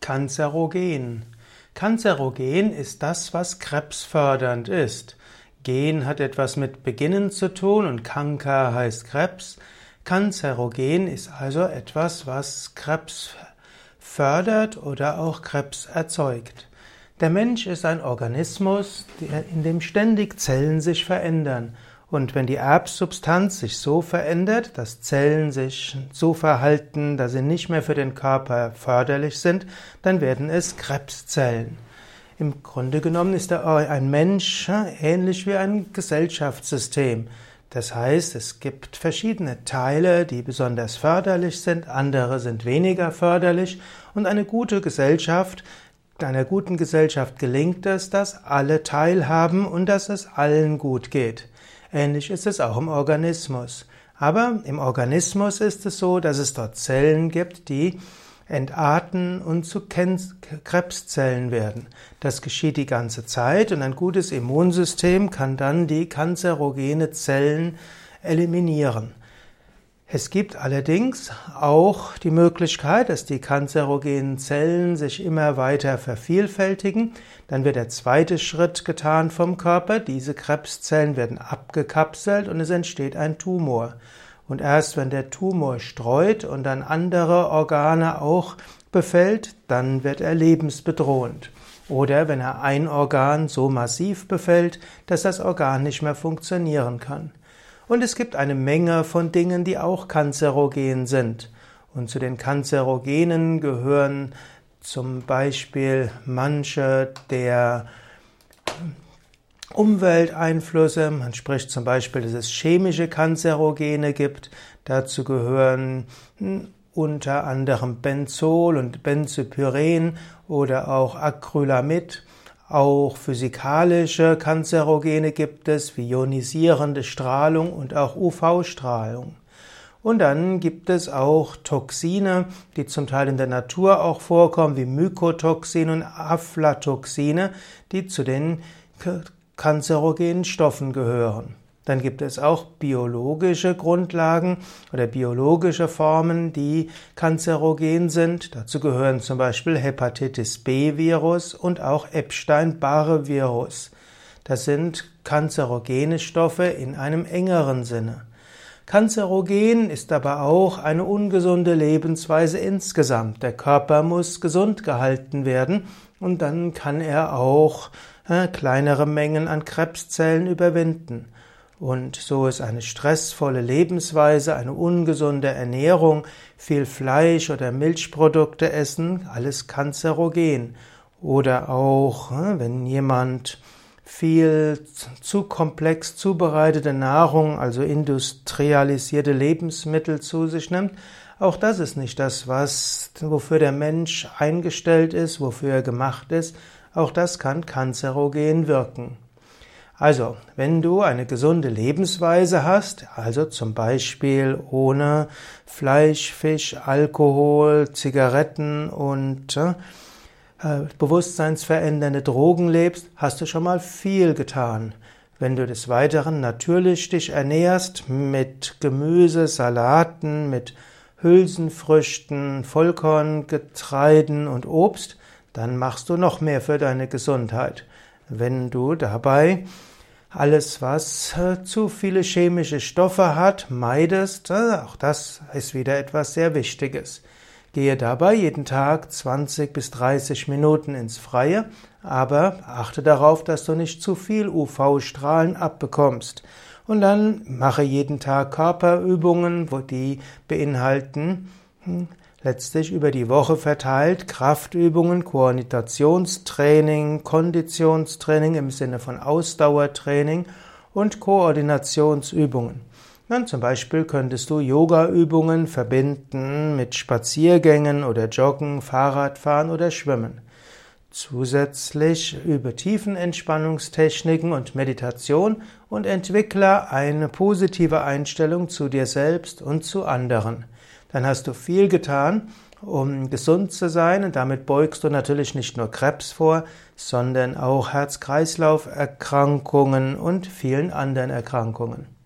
Kanzerogen. Kanzerogen ist das, was krebsfördernd ist. Gen hat etwas mit Beginnen zu tun und Kanker heißt Krebs. Kanzerogen ist also etwas, was Krebs fördert oder auch Krebs erzeugt. Der Mensch ist ein Organismus, in dem ständig Zellen sich verändern. Und wenn die Erbsubstanz sich so verändert, dass Zellen sich so verhalten, dass sie nicht mehr für den Körper förderlich sind, dann werden es Krebszellen. Im Grunde genommen ist ein Mensch ähnlich wie ein Gesellschaftssystem. Das heißt, es gibt verschiedene Teile, die besonders förderlich sind, andere sind weniger förderlich und eine gute Gesellschaft, einer guten Gesellschaft gelingt es, dass alle teilhaben und dass es allen gut geht. Ähnlich ist es auch im Organismus. Aber im Organismus ist es so, dass es dort Zellen gibt, die entarten und zu Krebszellen werden. Das geschieht die ganze Zeit und ein gutes Immunsystem kann dann die kanzerogene Zellen eliminieren. Es gibt allerdings auch die Möglichkeit, dass die kanzerogenen Zellen sich immer weiter vervielfältigen. Dann wird der zweite Schritt getan vom Körper. Diese Krebszellen werden abgekapselt und es entsteht ein Tumor. Und erst wenn der Tumor streut und dann andere Organe auch befällt, dann wird er lebensbedrohend. Oder wenn er ein Organ so massiv befällt, dass das Organ nicht mehr funktionieren kann. Und es gibt eine Menge von Dingen, die auch kanzerogen sind. Und zu den Kanzerogenen gehören zum Beispiel manche der Umwelteinflüsse. Man spricht zum Beispiel, dass es chemische Kanzerogene gibt. Dazu gehören hm, unter anderem Benzol und Benzopyren oder auch Acrylamid. Auch physikalische Kanzerogene gibt es, wie ionisierende Strahlung und auch UV-Strahlung. Und dann gibt es auch Toxine, die zum Teil in der Natur auch vorkommen, wie Mykotoxine und Aflatoxine, die zu den kanzerogenen Stoffen gehören. Dann gibt es auch biologische Grundlagen oder biologische Formen, die kanzerogen sind. Dazu gehören zum Beispiel Hepatitis B-Virus und auch Epstein-Barre-Virus. Das sind kanzerogene Stoffe in einem engeren Sinne. Kanzerogen ist aber auch eine ungesunde Lebensweise insgesamt. Der Körper muss gesund gehalten werden und dann kann er auch äh, kleinere Mengen an Krebszellen überwinden. Und so ist eine stressvolle Lebensweise, eine ungesunde Ernährung, viel Fleisch oder Milchprodukte essen, alles kanzerogen. Oder auch, hm, wenn jemand viel zu komplex zubereitete Nahrung, also industrialisierte Lebensmittel zu sich nimmt, auch das ist nicht das, was, wofür der Mensch eingestellt ist, wofür er gemacht ist. Auch das kann kanzerogen wirken. Also, wenn du eine gesunde Lebensweise hast, also zum Beispiel ohne Fleisch, Fisch, Alkohol, Zigaretten und äh, bewusstseinsverändernde Drogen lebst, hast du schon mal viel getan. Wenn du des Weiteren natürlich dich ernährst mit Gemüse, Salaten, mit Hülsenfrüchten, Vollkorngetreiden und Obst, dann machst du noch mehr für deine Gesundheit. Wenn du dabei alles, was äh, zu viele chemische Stoffe hat, meidest, äh, auch das ist wieder etwas sehr Wichtiges. Gehe dabei jeden Tag 20 bis 30 Minuten ins Freie, aber achte darauf, dass du nicht zu viel UV-Strahlen abbekommst. Und dann mache jeden Tag Körperübungen, wo die beinhalten hm, letztlich über die Woche verteilt Kraftübungen, Koordinationstraining, Konditionstraining im Sinne von Ausdauertraining und Koordinationsübungen. Dann zum Beispiel könntest du Yogaübungen verbinden mit Spaziergängen oder Joggen, Fahrradfahren oder Schwimmen. Zusätzlich übe Tiefenentspannungstechniken und Meditation und entwickle eine positive Einstellung zu dir selbst und zu anderen dann hast du viel getan, um gesund zu sein und damit beugst du natürlich nicht nur Krebs vor, sondern auch Herz-Kreislauf-Erkrankungen und vielen anderen Erkrankungen.